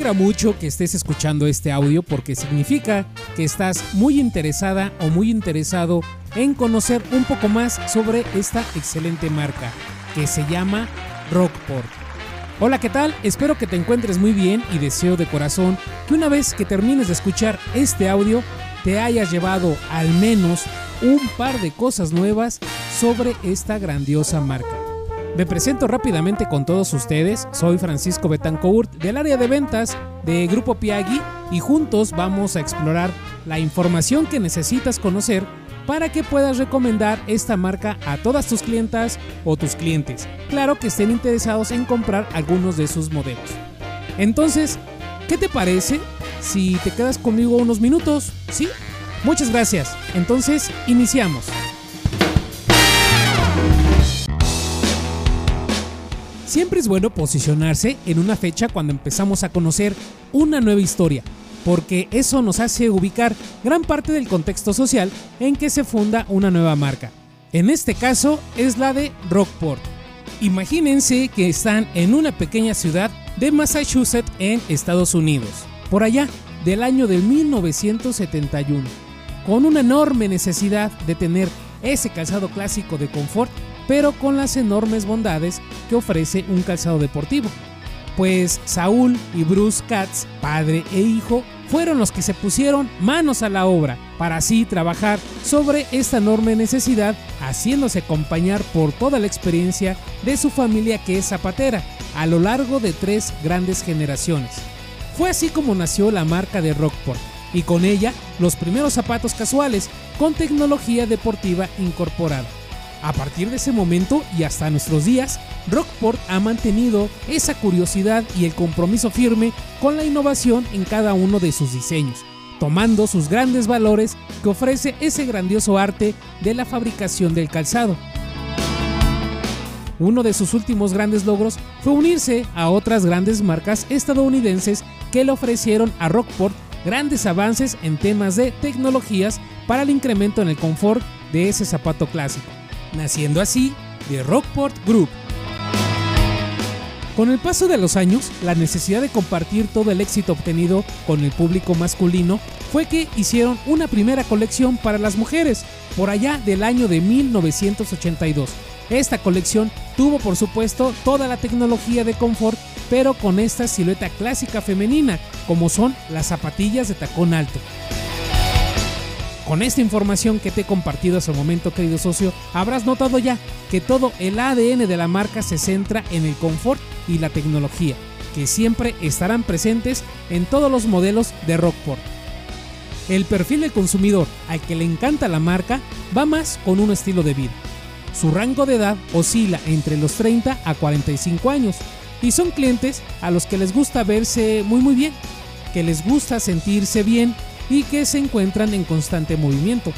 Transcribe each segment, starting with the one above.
alegra mucho que estés escuchando este audio porque significa que estás muy interesada o muy interesado en conocer un poco más sobre esta excelente marca que se llama Rockport. Hola, ¿qué tal? Espero que te encuentres muy bien y deseo de corazón que una vez que termines de escuchar este audio te hayas llevado al menos un par de cosas nuevas sobre esta grandiosa marca. Me presento rápidamente con todos ustedes, soy Francisco Betancourt del área de ventas de Grupo Piagui y juntos vamos a explorar la información que necesitas conocer para que puedas recomendar esta marca a todas tus clientas o tus clientes. Claro que estén interesados en comprar algunos de sus modelos. Entonces, ¿qué te parece si te quedas conmigo unos minutos? ¿Sí? Muchas gracias. Entonces, iniciamos. Siempre es bueno posicionarse en una fecha cuando empezamos a conocer una nueva historia, porque eso nos hace ubicar gran parte del contexto social en que se funda una nueva marca. En este caso es la de Rockport. Imagínense que están en una pequeña ciudad de Massachusetts en Estados Unidos, por allá del año de 1971, con una enorme necesidad de tener ese calzado clásico de confort pero con las enormes bondades que ofrece un calzado deportivo. Pues Saúl y Bruce Katz, padre e hijo, fueron los que se pusieron manos a la obra para así trabajar sobre esta enorme necesidad, haciéndose acompañar por toda la experiencia de su familia que es zapatera a lo largo de tres grandes generaciones. Fue así como nació la marca de Rockport y con ella los primeros zapatos casuales con tecnología deportiva incorporada. A partir de ese momento y hasta nuestros días, Rockport ha mantenido esa curiosidad y el compromiso firme con la innovación en cada uno de sus diseños, tomando sus grandes valores que ofrece ese grandioso arte de la fabricación del calzado. Uno de sus últimos grandes logros fue unirse a otras grandes marcas estadounidenses que le ofrecieron a Rockport grandes avances en temas de tecnologías para el incremento en el confort de ese zapato clásico naciendo así de Rockport Group. Con el paso de los años, la necesidad de compartir todo el éxito obtenido con el público masculino fue que hicieron una primera colección para las mujeres, por allá del año de 1982. Esta colección tuvo por supuesto toda la tecnología de confort, pero con esta silueta clásica femenina, como son las zapatillas de tacón alto. Con esta información que te he compartido hasta el momento, querido socio, habrás notado ya que todo el ADN de la marca se centra en el confort y la tecnología, que siempre estarán presentes en todos los modelos de Rockport. El perfil del consumidor al que le encanta la marca va más con un estilo de vida. Su rango de edad oscila entre los 30 a 45 años y son clientes a los que les gusta verse muy muy bien, que les gusta sentirse bien y que se encuentran en constante movimiento.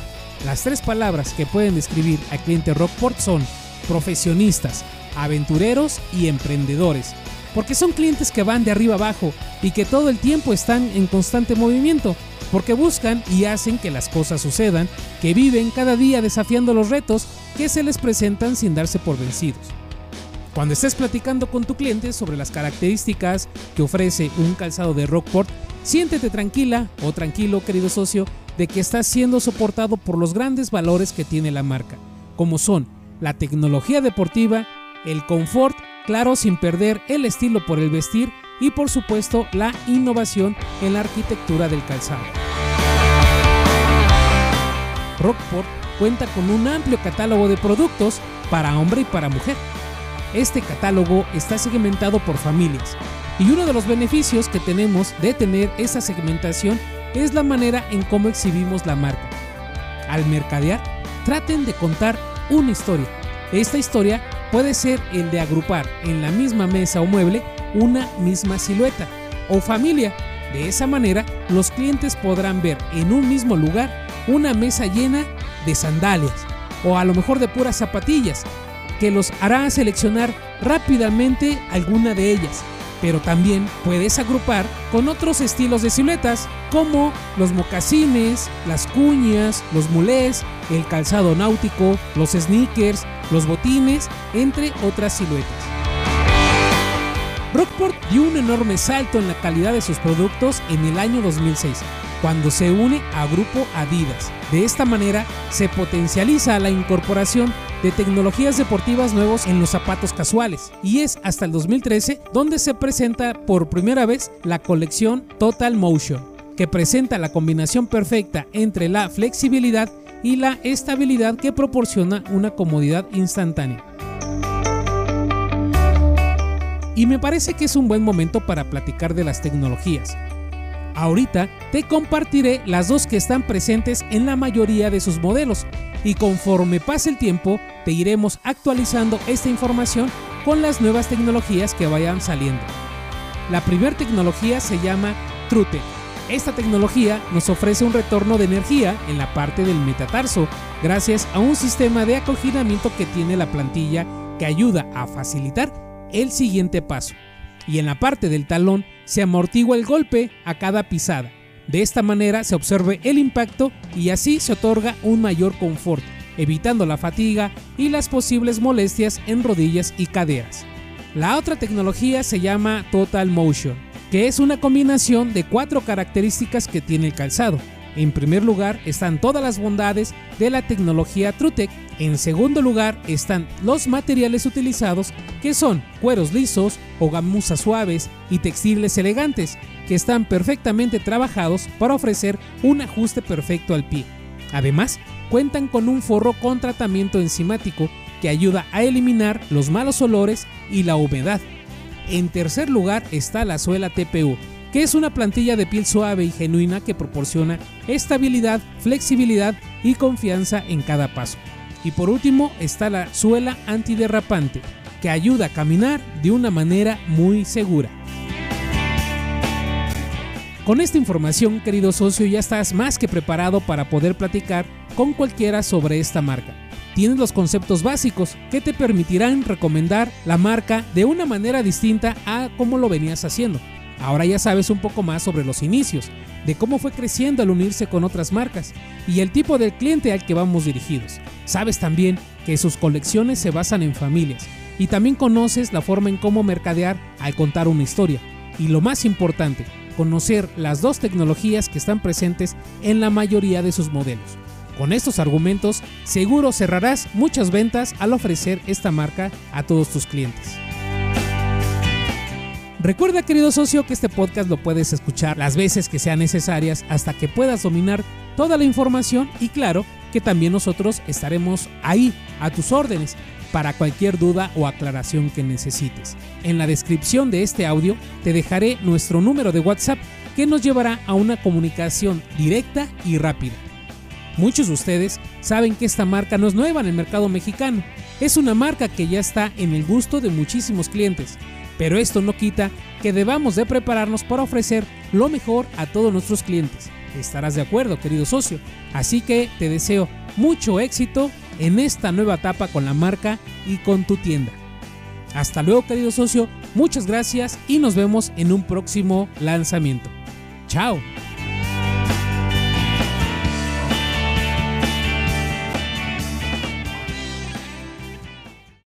Las tres palabras que pueden describir a cliente Rockport son profesionistas, aventureros y emprendedores, porque son clientes que van de arriba abajo y que todo el tiempo están en constante movimiento, porque buscan y hacen que las cosas sucedan, que viven cada día desafiando los retos que se les presentan sin darse por vencidos. Cuando estés platicando con tu cliente sobre las características que ofrece un calzado de Rockport, siéntete tranquila o tranquilo, querido socio, de que estás siendo soportado por los grandes valores que tiene la marca, como son la tecnología deportiva, el confort, claro, sin perder el estilo por el vestir y por supuesto la innovación en la arquitectura del calzado. Rockport cuenta con un amplio catálogo de productos para hombre y para mujer este catálogo está segmentado por familias y uno de los beneficios que tenemos de tener esa segmentación es la manera en cómo exhibimos la marca. Al mercadear, traten de contar una historia. Esta historia puede ser el de agrupar en la misma mesa o mueble una misma silueta o familia. De esa manera, los clientes podrán ver en un mismo lugar una mesa llena de sandalias o a lo mejor de puras zapatillas que los hará seleccionar rápidamente alguna de ellas. Pero también puedes agrupar con otros estilos de siluetas como los mocasines, las cuñas, los mulés, el calzado náutico, los sneakers, los botines, entre otras siluetas. Rockport dio un enorme salto en la calidad de sus productos en el año 2006, cuando se une a Grupo Adidas. De esta manera se potencializa la incorporación de tecnologías deportivas nuevos en los zapatos casuales y es hasta el 2013 donde se presenta por primera vez la colección Total Motion, que presenta la combinación perfecta entre la flexibilidad y la estabilidad que proporciona una comodidad instantánea. Y me parece que es un buen momento para platicar de las tecnologías. Ahorita te compartiré las dos que están presentes en la mayoría de sus modelos y conforme pase el tiempo te iremos actualizando esta información con las nuevas tecnologías que vayan saliendo. La primera tecnología se llama Trute. Esta tecnología nos ofrece un retorno de energía en la parte del metatarso gracias a un sistema de acoginamiento que tiene la plantilla que ayuda a facilitar el siguiente paso. Y en la parte del talón se amortigua el golpe a cada pisada. De esta manera se observe el impacto y así se otorga un mayor confort, evitando la fatiga y las posibles molestias en rodillas y caderas. La otra tecnología se llama Total Motion, que es una combinación de cuatro características que tiene el calzado. En primer lugar están todas las bondades de la tecnología TrueTech. En segundo lugar están los materiales utilizados que son cueros lisos o gamuzas suaves y textiles elegantes que están perfectamente trabajados para ofrecer un ajuste perfecto al pie. Además, cuentan con un forro con tratamiento enzimático que ayuda a eliminar los malos olores y la humedad. En tercer lugar está la suela TPU, que es una plantilla de piel suave y genuina que proporciona estabilidad, flexibilidad y confianza en cada paso. Y por último está la suela antiderrapante, que ayuda a caminar de una manera muy segura. Con esta información, querido socio, ya estás más que preparado para poder platicar con cualquiera sobre esta marca. Tienes los conceptos básicos que te permitirán recomendar la marca de una manera distinta a como lo venías haciendo. Ahora ya sabes un poco más sobre los inicios, de cómo fue creciendo al unirse con otras marcas y el tipo de cliente al que vamos dirigidos. Sabes también que sus colecciones se basan en familias y también conoces la forma en cómo mercadear al contar una historia. Y lo más importante, conocer las dos tecnologías que están presentes en la mayoría de sus modelos. Con estos argumentos, seguro cerrarás muchas ventas al ofrecer esta marca a todos tus clientes. Recuerda, querido socio, que este podcast lo puedes escuchar las veces que sean necesarias hasta que puedas dominar toda la información y claro que también nosotros estaremos ahí a tus órdenes para cualquier duda o aclaración que necesites. En la descripción de este audio te dejaré nuestro número de WhatsApp que nos llevará a una comunicación directa y rápida. Muchos de ustedes saben que esta marca no es nueva en el mercado mexicano, es una marca que ya está en el gusto de muchísimos clientes pero esto no quita que debamos de prepararnos para ofrecer lo mejor a todos nuestros clientes. Estarás de acuerdo, querido socio. Así que te deseo mucho éxito en esta nueva etapa con la marca y con tu tienda. Hasta luego, querido socio. Muchas gracias y nos vemos en un próximo lanzamiento. Chao.